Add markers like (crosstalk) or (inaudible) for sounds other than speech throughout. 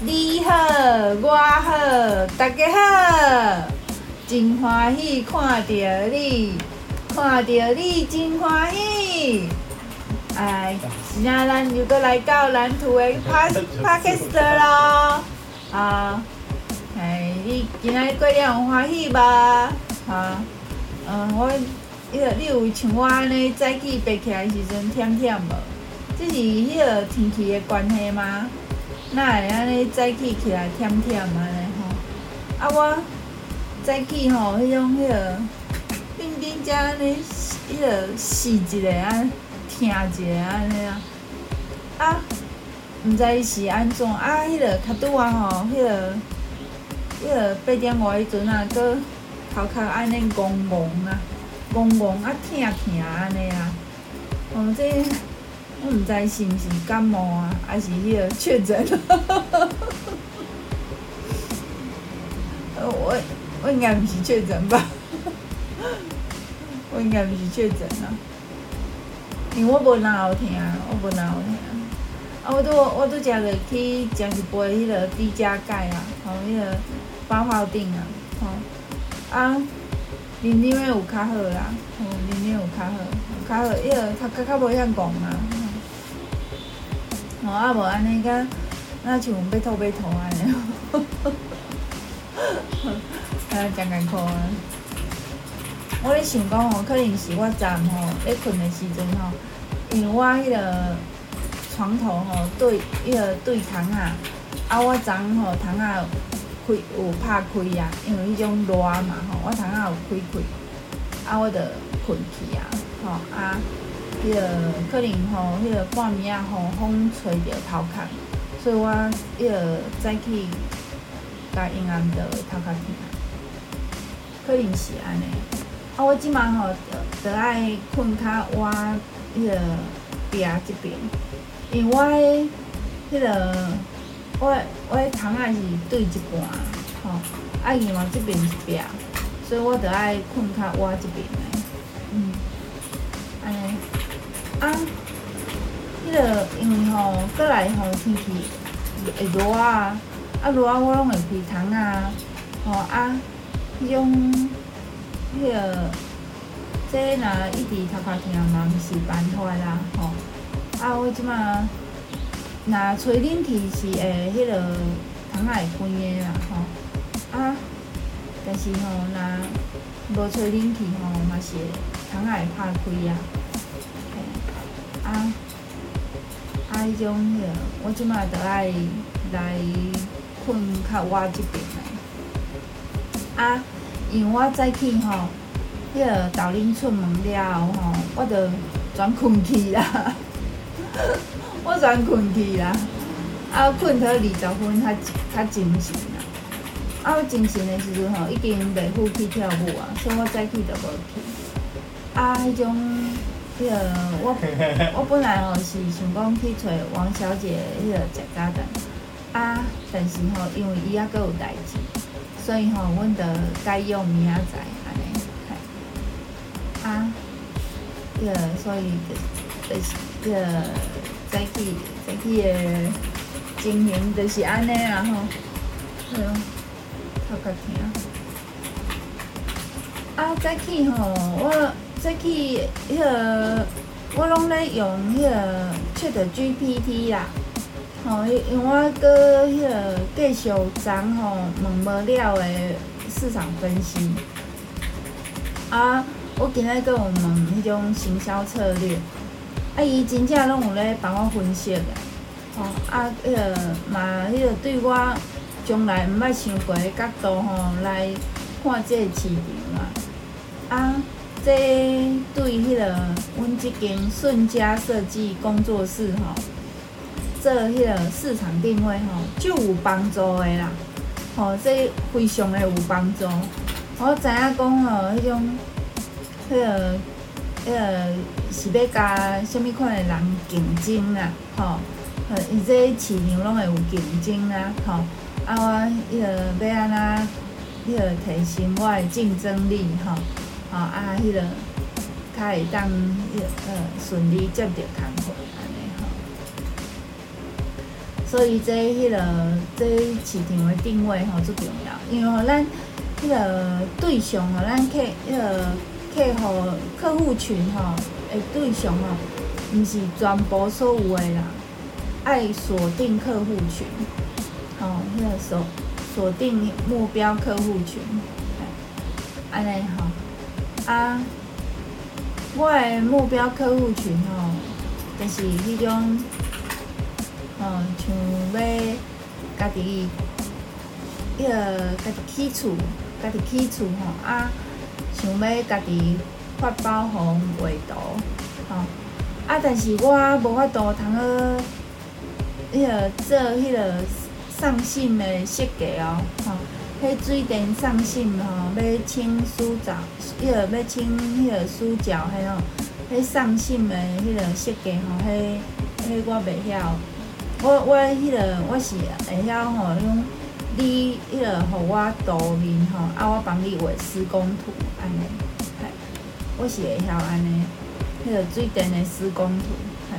你好，我好，大家好，真欢喜看到你，看到你真欢喜。哎，现在咱又搁来到蓝图的 Podcast 咯，啊，哎，你今仔过得有欢喜吧？啊，嗯，我，迄个你有像我安尼早起爬起来时阵忝忝无？这是迄个天气的关系吗？哪会安尼早起起来忝忝安尼吼？啊，我早起吼，迄种迄个，定定只安尼，迄个试一个啊，听一个安尼啊，啊，毋知是安怎啊？迄个较拄啊吼，迄个，迄个八点外迄阵啊，搁头壳安尼怣怣啊，怣怣啊，疼疼安尼啊，哦，这。我毋知是毋是感冒啊，还是迄个确诊？(laughs) 我我应该毋是确诊吧？(laughs) 我应该毋是确诊啊，因为我无哪好听，我无哪好听。啊，我拄我拄食落去食一杯迄个低加钙啊，吼，迄个八号顶啊，吼，啊，啉啉的有较好啦，吼，啉啉有较好，较好，迄个较较较无遐怣啊。啊无安尼，敢若像要吐要吐安尼，(laughs) 啊，真艰苦啊！我咧想讲吼，可能是我昨昏吼咧困的时阵吼，因为我迄个床头吼对迄个对窗啊，啊我昨昏吼窗啊开有拍开啊，因为迄种热嘛吼，我窗啊有开开，啊我着困去啊，吼啊。迄个可能吼，迄个半暝啊吼，风吹着头壳，所以我迄个早起甲阴暗着头壳疼，可能是安尼。啊，我即满吼，着爱困较我，迄个壁即边，因为我迄、那个我我迄窗仔是对一半，吼，啊因为即边是壁，所以我着爱困较我即边啊，迄、那个因为吼，过来吼天气会热啊，啊热啊我拢会开窗啊，吼啊，迄种迄、那个，这若一直头壳疼嘛，毋是办法啦，吼。啊，我即马若吹冷气是会迄个窗仔会关的啦，吼。啊，但是吼，若无吹冷气吼，嘛是窗仔会拍开啊。啊，啊，迄种迄个，我即马着爱来困较我即边来。啊，因为我早起吼，迄个豆奶出门了后吼，我着转困去啦，(laughs) 我转困去啦。啊，困到二十分较较精神啦。啊，我精神的时阵吼，已经袂赴去跳舞啊，所以我早起着无去。啊，迄种。迄、个我我本来吼是想讲去找王小姐迄个食早餐，啊，但是吼因为伊还阁有代志，所以吼阮着改用明仔载安尼，啊，迄、个所以就就是迄个早起早起的经营就是安尼啦吼，对哦，头壳疼。啊，早起吼我。早起迄个，我拢咧用迄个 ChatGPT 啦，吼，因为我阁迄个继续昨吼问无了的市场分析，啊，我今仔阁有问迄种行销策略，啊，伊真正拢有咧帮我分析的，吼，啊，迄个嘛，迄个对我从来毋捌想过的角度吼来看这个市场啊，啊。这对迄个阮即间顺家设计工作室吼，做迄个市场定位吼，就有帮助的啦。吼，这非常的有帮助。我知影讲吼，迄种迄个迄个是要甲什物款的人竞争啦，吼，呃，伊这市场拢会有竞争啦，吼，啊，我迄个要安怎，迄个提升我的竞争力，吼。吼啊，迄、那个较会当迄呃顺利接着工作安尼吼，所以这迄、个这市场的定位吼最重要，因为吼咱迄个对象吼，咱客迄个客户客户群吼，诶对象吼，毋是全部所有的人，爱锁定客户群，吼，迄个锁锁定目标客户群，安尼吼，啊，我的目标客户群吼，就是迄种。哦，像要家己，迄个家己起厝，家己起厝吼啊，想要家己发包红画图，吼啊，但是我无法度通去，迄个做迄个上信的设计哦，吼，迄水电送信吼，要清书角，迄个要清迄个书角，还有迄送信的迄个设计吼，迄迄我袂晓。我我迄个我是会晓吼，种你迄个互我图面吼，啊我帮你画施工图安尼，嘿，我是会晓安尼，迄个水电的施工图，嘿，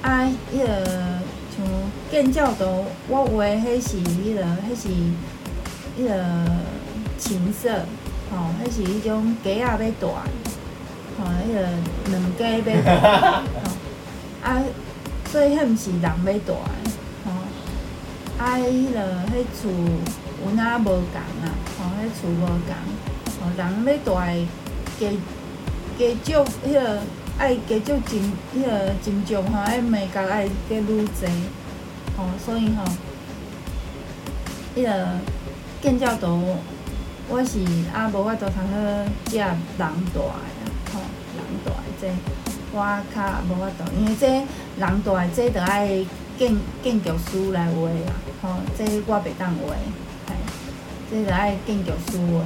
啊，迄个像建教图，我画迄是迄个，迄是迄个青色，吼，迄是迄种鸡仔要大，吼，迄个两鸡要大，吼，啊。所以迄毋是人要大，吼，啊，迄个迄厝有哪无共啊，吼，迄厝无共，吼，人要大的加加少，迄个爱加少真，迄个真重吼，爱美甲爱加愈济，吼，所以吼，迄个建照图，我是啊无法度通去接人大的，吼，人大的这。我较无法度，因为这人大诶，这着爱建建筑师来画啦，吼，这我袂当画，嘿，这着爱建筑师画。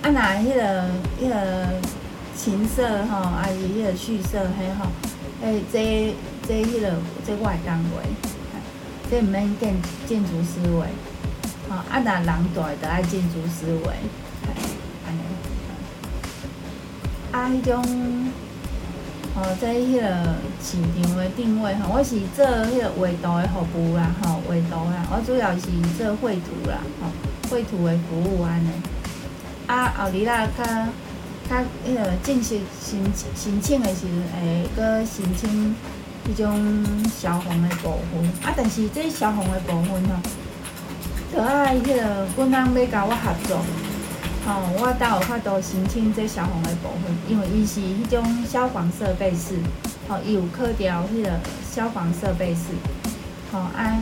啊，若迄个迄个青色吼，还是迄个绿色嘿吼，诶，这这迄个这我会当画，这毋免建建筑师画，吼，啊，若人大个着爱建筑思维，安尼，啊，迄种。哦，在迄个市场的定位吼，我是做迄个画图的服务啦，吼，画图啦，我主要是做绘图啦，吼，绘图的服务安尼。啊，后日啦，较较迄个正式申申请的时阵，会搁申请迄种消防的部分。啊，但是这消防的部分吼，着爱迄个阮人要甲我合作。吼、我才有法度申请这消防的部分，因为伊是迄种消防设备室，吼、哦，伊有考调迄个消防设备室，吼、哦，啊，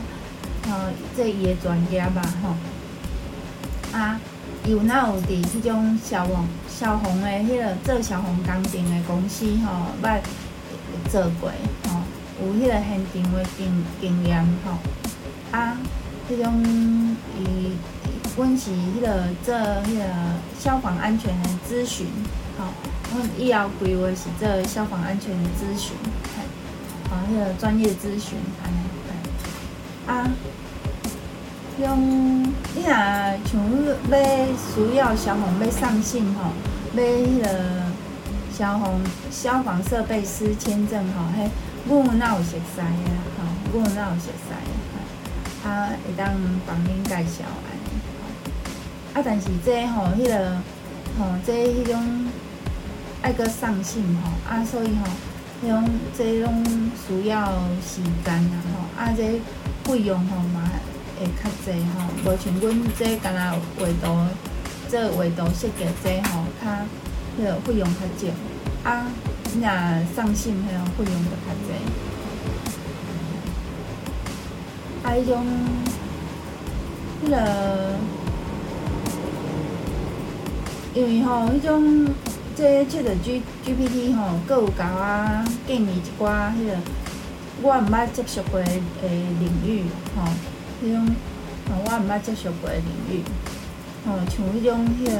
吼、哦，这伊的专业吧，吼、哦，啊，有哪有伫迄种消防消防的迄个做消防工程的公司，吼、哦，捌做过，吼、有迄个现场的经经验，吼、啊，迄种伊。阮是迄个做迄个消防安全的咨询，吼，阮以后规划是做消防安全的咨询，嘿，吼，迄个专业咨询，安尼，啊，用你若像要需要消防要上信吼，要迄个消防消防设备师签证吼，嘿，阮有哪有熟悉的，吼，阮有哪有熟悉啊，会当帮恁介绍。啊，但是这吼，迄、那个吼，这迄种爱搁送信吼，啊，所以吼，迄种这种需要时间啊，吼，啊，这费用吼嘛会较济吼，无像阮这干那画图，这画图设计这吼，较迄个费用较少，啊，你若送信迄个费用就较济，啊，迄种迄个。因为吼，迄种这 ChatG GPT 吼，阁有甲我建议一寡迄个我毋捌接触过诶领域吼，迄种我毋捌接触过诶领域，吼像迄种迄个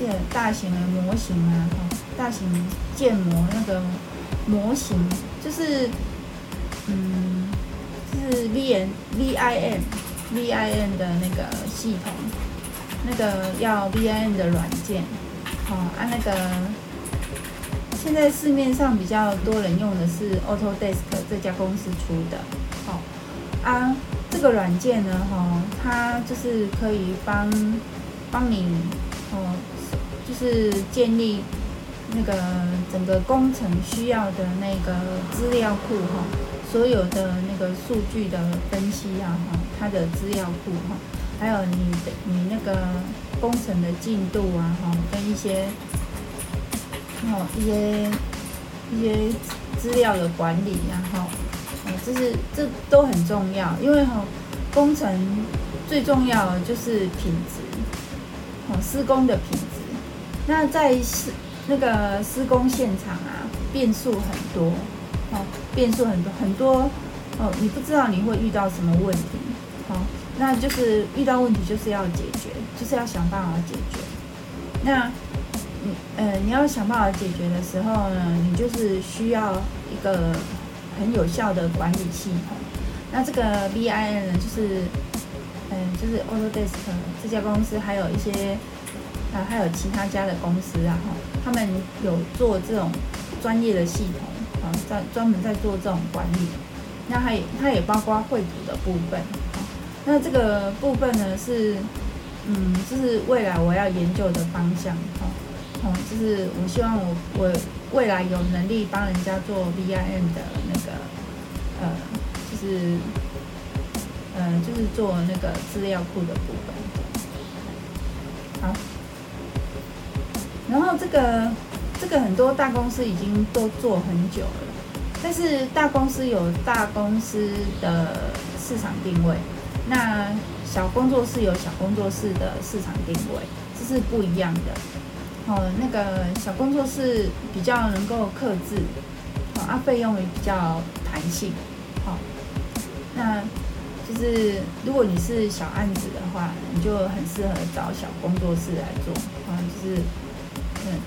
迄个大型的模型啊，吼大型建模那个模型，就是嗯，是 V N V I N V I N 的那个系统。那个要 V I N 的软件，好啊，那个现在市面上比较多人用的是 Autodesk 这家公司出的，好啊，这个软件呢，哈，它就是可以帮帮你，哦，就是建立那个整个工程需要的那个资料库，哈，所有的那个数据的分析啊，哈，它的资料库，哈，还有你的你那个工程的进度啊，哈，跟一些，哦，一些一些资料的管理，然后。这是这都很重要，因为哈工程最重要的就是品质，哦施工的品质。那在施那个施工现场啊，变数很多，哦变数很多很多哦，你不知道你会遇到什么问题，好，那就是遇到问题就是要解决，就是要想办法解决。那你呃你要想办法解决的时候呢，你就是需要一个。很有效的管理系统，那这个 BIN 呢，就是，嗯，就是 Autodesk 这家公司，还有一些，啊，还有其他家的公司啊，哈，他们有做这种专业的系统，在专门在做这种管理。那它也它也包括绘图的部分，那这个部分呢是，嗯，就是未来我要研究的方向，哈，哦，就是我希望我我。未来有能力帮人家做 VIM 的那个，呃，就是，呃，就是做那个资料库的部分。好，然后这个这个很多大公司已经都做很久了，但是大公司有大公司的市场定位，那小工作室有小工作室的市场定位，这是不一样的。哦，那个小工作室比较能够克制，哦，啊，费用也比较弹性，好，那就是如果你是小案子的话，你就很适合找小工作室来做，啊，就是，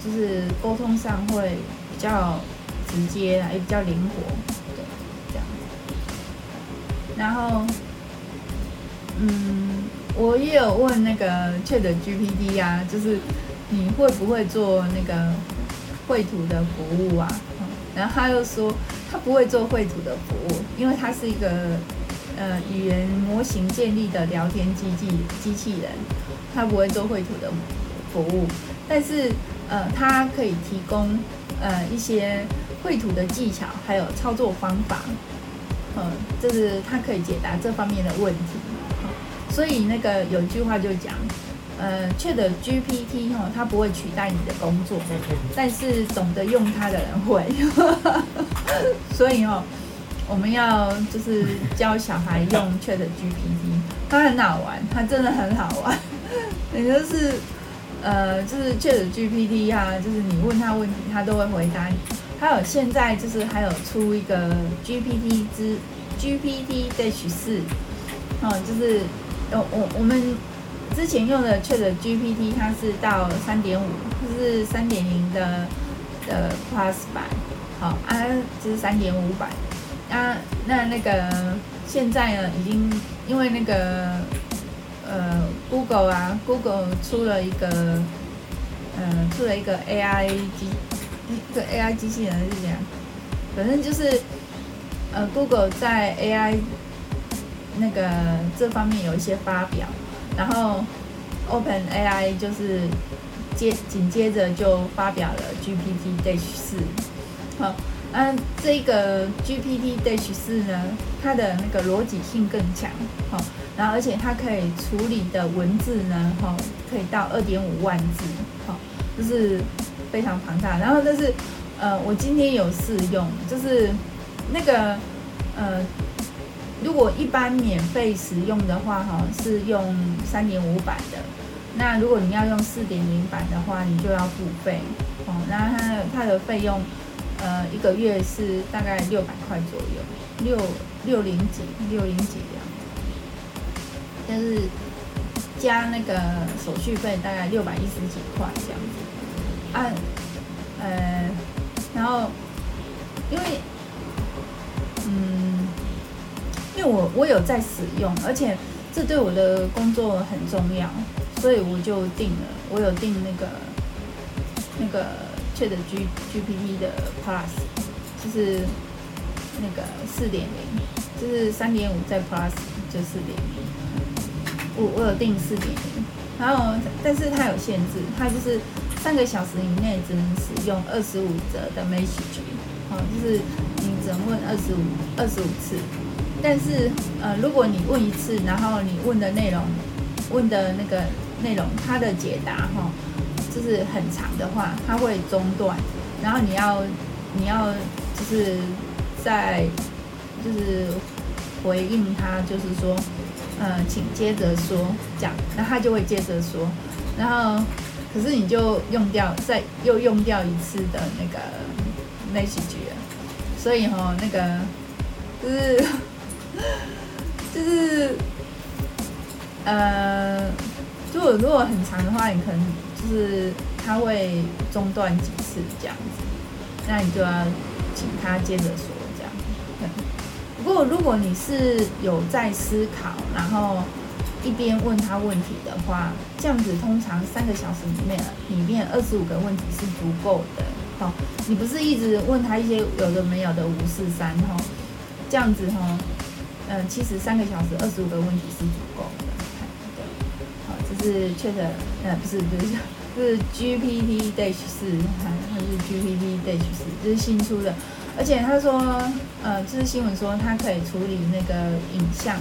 就是沟通上会比较直接啊，也比较灵活，对，这样子。然后，嗯，我也有问那个 ChatGPT 啊，就是。你会不会做那个绘图的服务啊？然后他又说他不会做绘图的服务，因为他是一个呃语言模型建立的聊天机器机器人，他不会做绘图的服务，但是呃他可以提供呃一些绘图的技巧，还有操作方法，嗯、呃，就是他可以解答这方面的问题。所以那个有一句话就讲。呃，ChatGPT 哈，它不会取代你的工作，但是懂得用它的人会。(laughs) 所以哦，我们要就是教小孩用 ChatGPT，它很好玩，它真的很好玩。也就是呃，就是 ChatGPT 啊，就是你问他问题，他都会回答你。还有现在就是还有出一个 GPT 之 GPT H 四，哦，就是我我我们。之前用的 ChatGPT，它是到三点五，就是三点零的的 Plus 版，好啊，就是三点五版啊。那那个现在呢，已经因为那个呃 Google 啊，Google 出了一个呃出了一个 AI 机，一个 AI 机器人是这样，反正就是呃 Google 在 AI 那个这方面有一些发表。然后，OpenAI 就是接紧接着就发表了 GPT Dash 四，好，那这个 GPT Dash 四呢，它的那个逻辑性更强，好，然后而且它可以处理的文字呢，哈，可以到二点五万字，好，就是非常庞大。然后但是，呃，我今天有试用，就是那个，呃。如果一般免费使用的话，哈，是用三点五版的。那如果你要用四点零版的话，你就要付费，哦。那它的它的费用，呃，一个月是大概六百块左右，六六零几，六零几这样。但是加那个手续费大概六百一十几块这样子。按，呃，然后因为，嗯。因为我我有在使用，而且这对我的工作很重要，所以我就订了。我有订那个那个 Chat G GPT 的 Plus，就是那个四点零。就是三点五再 Plus 就四点零。我我有订四点零，然后但是它有限制，它就是三个小时以内只能使用二十五折的 message，好，就是你只能问二十五二十五次。但是呃，如果你问一次，然后你问的内容问的那个内容，它的解答哈，就是很长的话，它会中断，然后你要你要就是在就是回应他，就是说。嗯，请接着说，讲，那他就会接着说，然后，可是你就用掉，再又用掉一次的那个 message，所以哈，那个就是 (laughs) 就是呃，如果如果很长的话，你可能是他会中断几次这样子，那你就要请他接着说这样。不过，如果你是有在思考，然后一边问他问题的话，这样子通常三个小时里面，里面二十五个问题是足够的。好，你不是一直问他一些有的没有的五四三哈，这样子哈，嗯，其实三个小时二十五个问题是足够的。对，好，这是 Chat，呃，不是，不是，是 GPT Dash 四，它是 GPT Dash 四，这是新出的。而且他说，呃，就是新闻说他可以处理那个影像，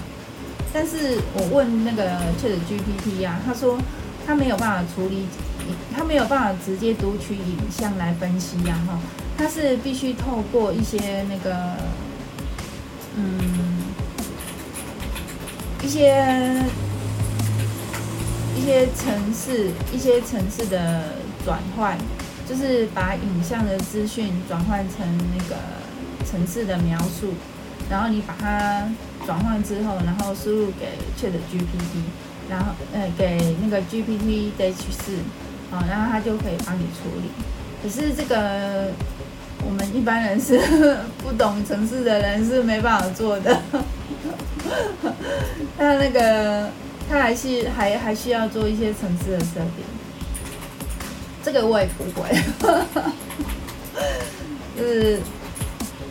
但是我问那个 ChatGPT 啊，他说他没有办法处理，他没有办法直接读取影像来分析呀，哈，他是必须透过一些那个，嗯，一些一些城市，一些城市的转换。就是把影像的资讯转换成那个城市的描述，然后你把它转换之后，然后输入给 ChatGPT，然后呃给那个 GPT d h 四，啊，然后它就可以帮你处理。可是这个我们一般人是不懂城市的人是没办法做的。(laughs) 那那个他还是还还需要做一些层次的设定。这个我也不会，(laughs) 就是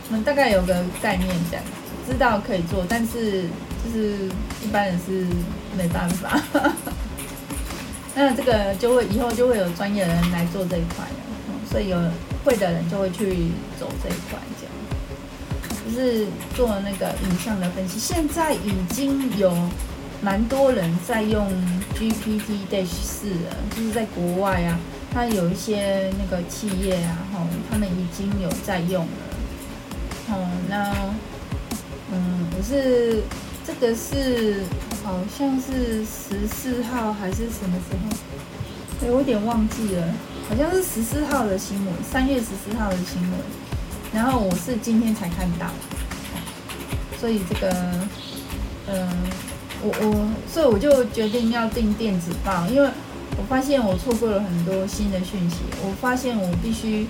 我们大概有个概念，这样知道可以做，但是就是一般人是没办法。(laughs) 那这个就会以后就会有专业的人来做这一块，所以有会的人就会去走这一块，这样就是做那个影像的分析。现在已经有蛮多人在用 GPT Dash 四的，就是在国外啊。它有一些那个企业啊，吼，他们已经有在用了，哦，那，嗯，可是这个是好像是十四号还是什么时候？对，我有点忘记了，好像是十四号的新闻，三月十四号的新闻，然后我是今天才看到，所以这个，嗯，我我，所以我就决定要订电子报，因为。我发现我错过了很多新的讯息。我发现我必须，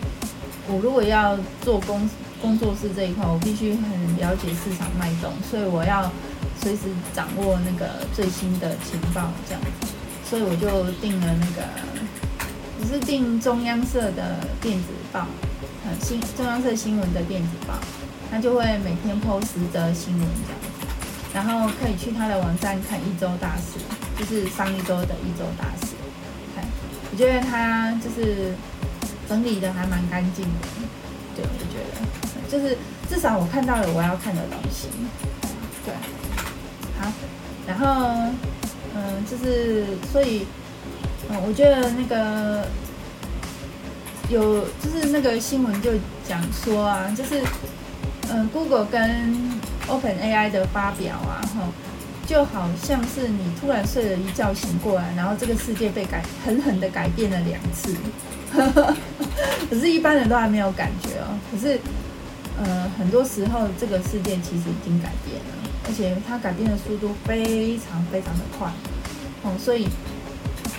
我如果要做工工作室这一块，我必须很了解市场脉动，所以我要随时掌握那个最新的情报，这样子。所以我就订了那个，我是订中央社的电子报，呃，新中央社新闻的电子报，它就会每天 po 十则新闻这样，然后可以去他的网站看一周大事，就是上一周的一周大事。看我觉得他就是整理的还蛮干净的，对，我觉得就是至少我看到了我要看的东西，对，好，然后嗯，就是所以嗯，我觉得那个有就是那个新闻就讲说啊，就是嗯，Google 跟 OpenAI 的发表啊，哈。就好像是你突然睡了一觉醒过来，然后这个世界被改狠狠的改变了两次，(laughs) 可是，一般人都还没有感觉哦。可是，呃，很多时候这个世界其实已经改变了，而且它改变的速度非常非常的快，哦，所以，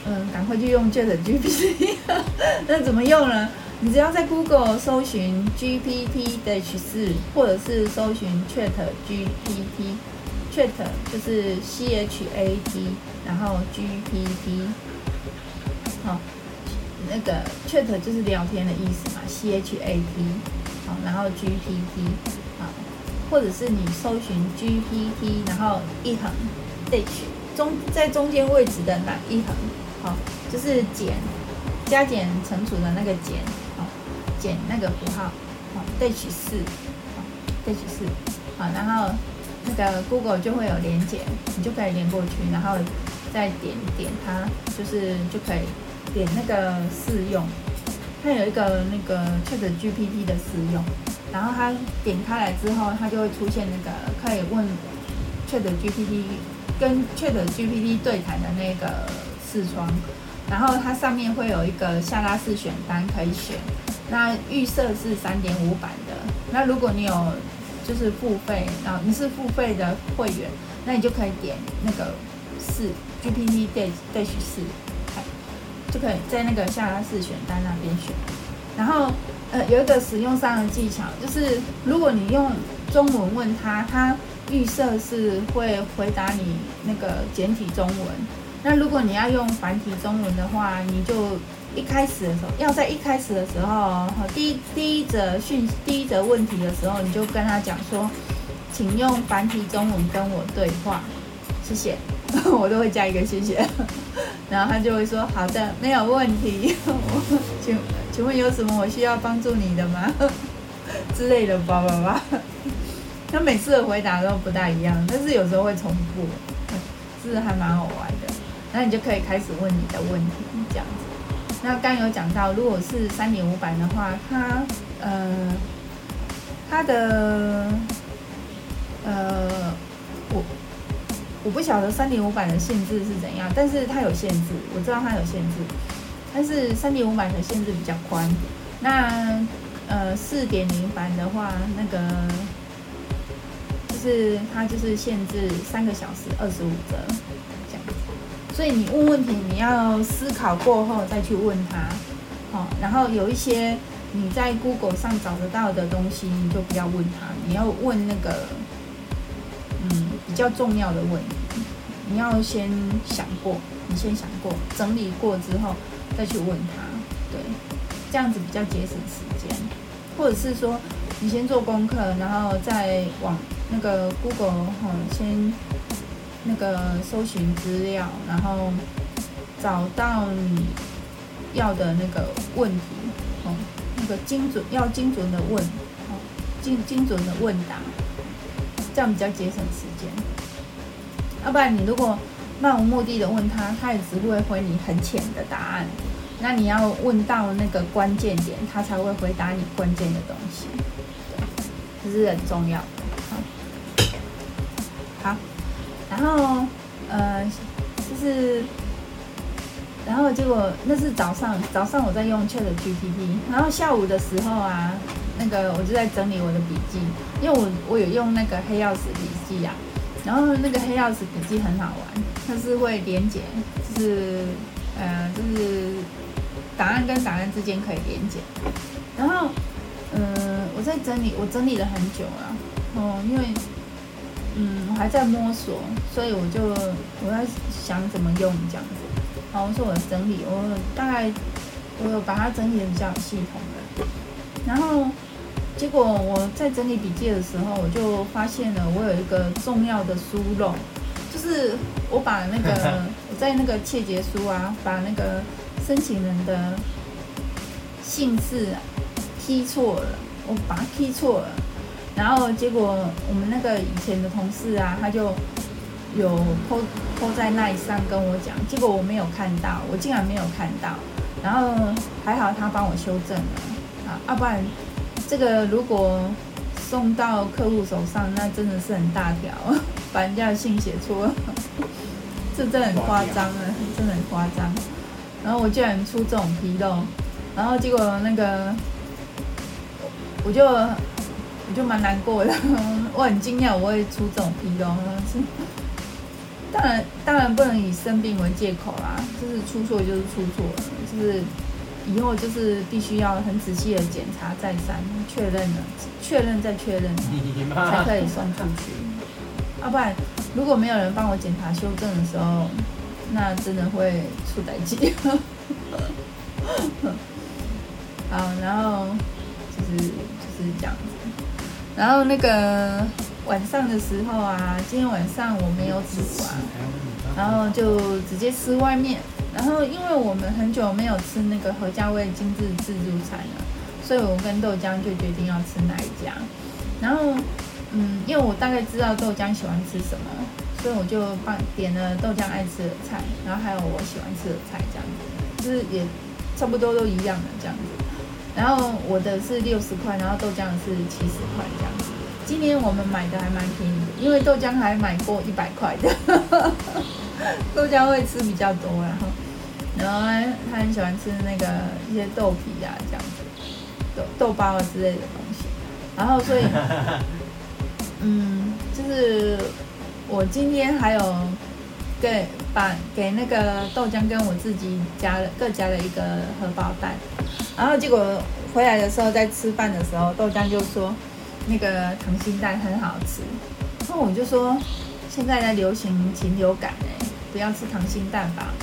嗯，赶快去用 ChatGPT。(laughs) 那怎么用呢？你只要在 Google 搜寻 GPT-4，或者是搜寻 ChatGPT。Chat 就是 C H A T，然后 G P T，好，那个 Chat 就是聊天的意思嘛，C H A T，好，然后 G P T，好，或者是你搜寻 GPT，然后一横 dash 中在中间位置的那一横，好，就是减加减乘除的那个减，减那个符号，好，dash 四，好，dash 四，好，然后那个 Google 就会有连结，你就可以连过去，然后再点点它，就是就可以点那个试用。它有一个那个 Chat GPT 的试用，然后它点开来之后，它就会出现那个可以问 Chat GPT 跟 Chat GPT 对谈的那个视窗，然后它上面会有一个下拉式选单可以选，那预设是三点五版的，那如果你有就是付费，然后你是付费的会员，那你就可以点那个四 GPT Dash Dash 四。就可以在那个下拉式选单那边选，然后呃有一个使用上的技巧，就是如果你用中文问他，他预设是会回答你那个简体中文。那如果你要用繁体中文的话，你就一开始的时候，要在一开始的时候，第一第一则讯第一则问题的时候，你就跟他讲说，请用繁体中文跟我对话，谢谢。(laughs) 我都会加一个谢谢，(laughs) 然后他就会说好的，没有问题。(laughs) 请请问有什么我需要帮助你的吗？之类的吧吧吧。他每次的回答都不大一样，但是有时候会重复，是还蛮好玩的。那你就可以开始问你的问题，这样子。那刚有讲到，如果是三点五版的话，它呃，它的呃，我。我不晓得三点五版的限制是怎样，但是它有限制，我知道它有限制。但是三点五版的限制比较宽。那呃四点零版的话，那个就是它就是限制三个小时二十五折。所以你问问题，你要思考过后再去问他。好，然后有一些你在 Google 上找得到的东西，你就不要问他，你要问那个。嗯，比较重要的问题，你要先想过，你先想过，整理过之后再去问他，对，这样子比较节省时间。或者是说，你先做功课，然后再往那个 Google 哈，先那个搜寻资料，然后找到你要的那个问题，哦，那个精准要精准的问，哦，精精准的问答。这样比较节省时间，要不然你如果漫无目的的问他，他也只会回你很浅的答案。那你要问到那个关键点，他才会回答你关键的东西。这是很重要。好，好，然后呃，就是，然后结果那是早上，早上我在用 ChatGPT，然后下午的时候啊。那个我就在整理我的笔记，因为我我有用那个黑曜石笔记啊，然后那个黑曜石笔记很好玩，它是会连接，就是呃就是档案跟档案之间可以连接，然后嗯、我在整理，我整理了很久了，哦，因为嗯我还在摸索，所以我就我在想怎么用这样子，好，我说我整理，我大概我有把它整理的比较有系统的，然后。结果我在整理笔记的时候，我就发现了我有一个重要的疏漏，就是我把那个我 (laughs) 在那个切结书啊，把那个申请人的姓氏踢错了，我把它踢错了，然后结果我们那个以前的同事啊，他就有 po po 在那一上跟我讲，结果我没有看到，我竟然没有看到，然后还好他帮我修正了啊，要不然。这个如果送到客户手上，那真的是很大条，把人家的信写错了，这真的很夸张了，真的很夸张。然后我居然出这种纰漏，然后结果那个，我就我就蛮难过的，(laughs) 我很惊讶我会出这种纰漏。当然当然不能以生病为借口啦，就是出错就是出错了，就是。以后就是必须要很仔细的检查再三，确认了，确认再确认，才可以送出去。要不然，如果没有人帮我检查修正的时候，那真的会出代机。(laughs) 好，然后就是就是这样子。然后那个晚上的时候啊，今天晚上我没有煮啊，然后就直接吃外面。然后因为我们很久没有吃那个何家味精致自助餐了，所以我跟豆浆就决定要吃那一家。然后，嗯，因为我大概知道豆浆喜欢吃什么，所以我就帮点了豆浆爱吃的菜，然后还有我喜欢吃的菜，这样子，就是也差不多都一样的这样子。然后我的是六十块，然后豆浆是七十块这样子。今年我们买的还蛮便宜的，因为豆浆还买过一百块的。(laughs) 豆浆会吃比较多，然后，然后他很喜欢吃那个一些豆皮啊这样子，豆豆包啊之类的东西。然后所以，嗯，就是我今天还有给把给那个豆浆跟我自己加了各加了一个荷包蛋。然后结果回来的时候，在吃饭的时候，豆浆就说那个溏心蛋很好吃。然后我就说，现在在流行禽流感哎，不要吃溏心蛋吧，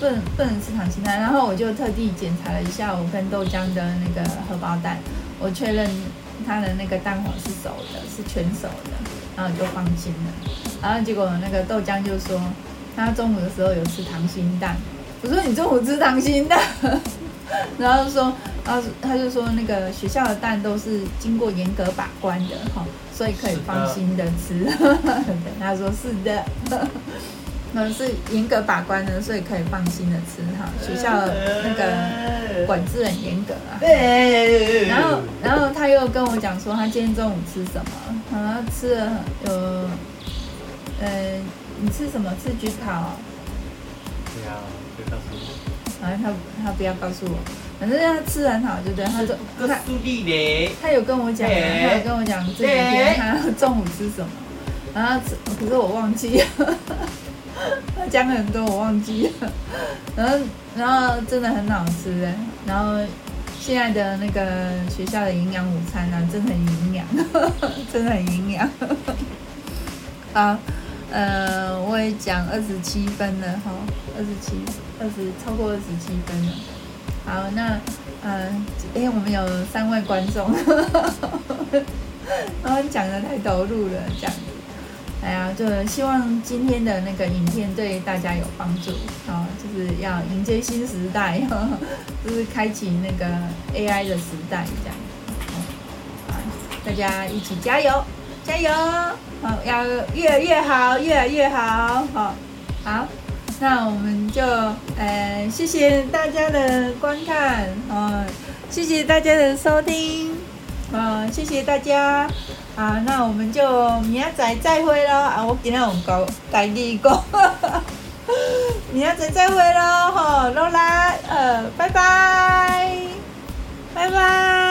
不能不能吃溏心蛋。然后我就特地检查了一下我跟豆浆的那个荷包蛋，我确认它的那个蛋黄是熟的，是全熟的，然后就放心了。然后结果那个豆浆就说，他中午的时候有吃溏心蛋。我说你中午吃溏心蛋？(laughs) 然后说，然后他就说，那个学校的蛋都是经过严格把关的哈，所以可以放心的吃。(laughs) 他说是的，(laughs) 那是严格把关的，所以可以放心的吃哈。学校那个管制很严格啊。然后，然后他又跟我讲说，他今天中午吃什么？他吃了有，呃，你吃什么？吃焗烤。对啊，就告诉你。然后他他不要告诉我，反正他吃很好，就对。他说他他有跟我讲，他有跟我讲这几天他中午吃什么，然后吃，可是我忘记了，(laughs) 他讲很多我忘记了，然后然后真的很好吃哎，然后现在的那个学校的营养午餐呢，真的很营养，(laughs) 真的很营养，(laughs) 好。呃，我也讲二十七分了哈，二十七，二十超过二十七分了。好，那呃，哎，我们有三位观众，(laughs) 然后讲的太投入了，这样子。哎呀，就希望今天的那个影片对大家有帮助啊，就是要迎接新时代，(laughs) 就是开启那个 AI 的时代，这样。大家一起加油，加油！好，要越来越好，越来越好，好，好，那我们就呃，谢谢大家的观看呃，谢谢大家的收听呃，谢谢大家啊，那我们就明仔再会喽啊，我今天用狗代替一个，(laughs) 明仔再会喽吼，劳拉呃，拜拜，拜拜。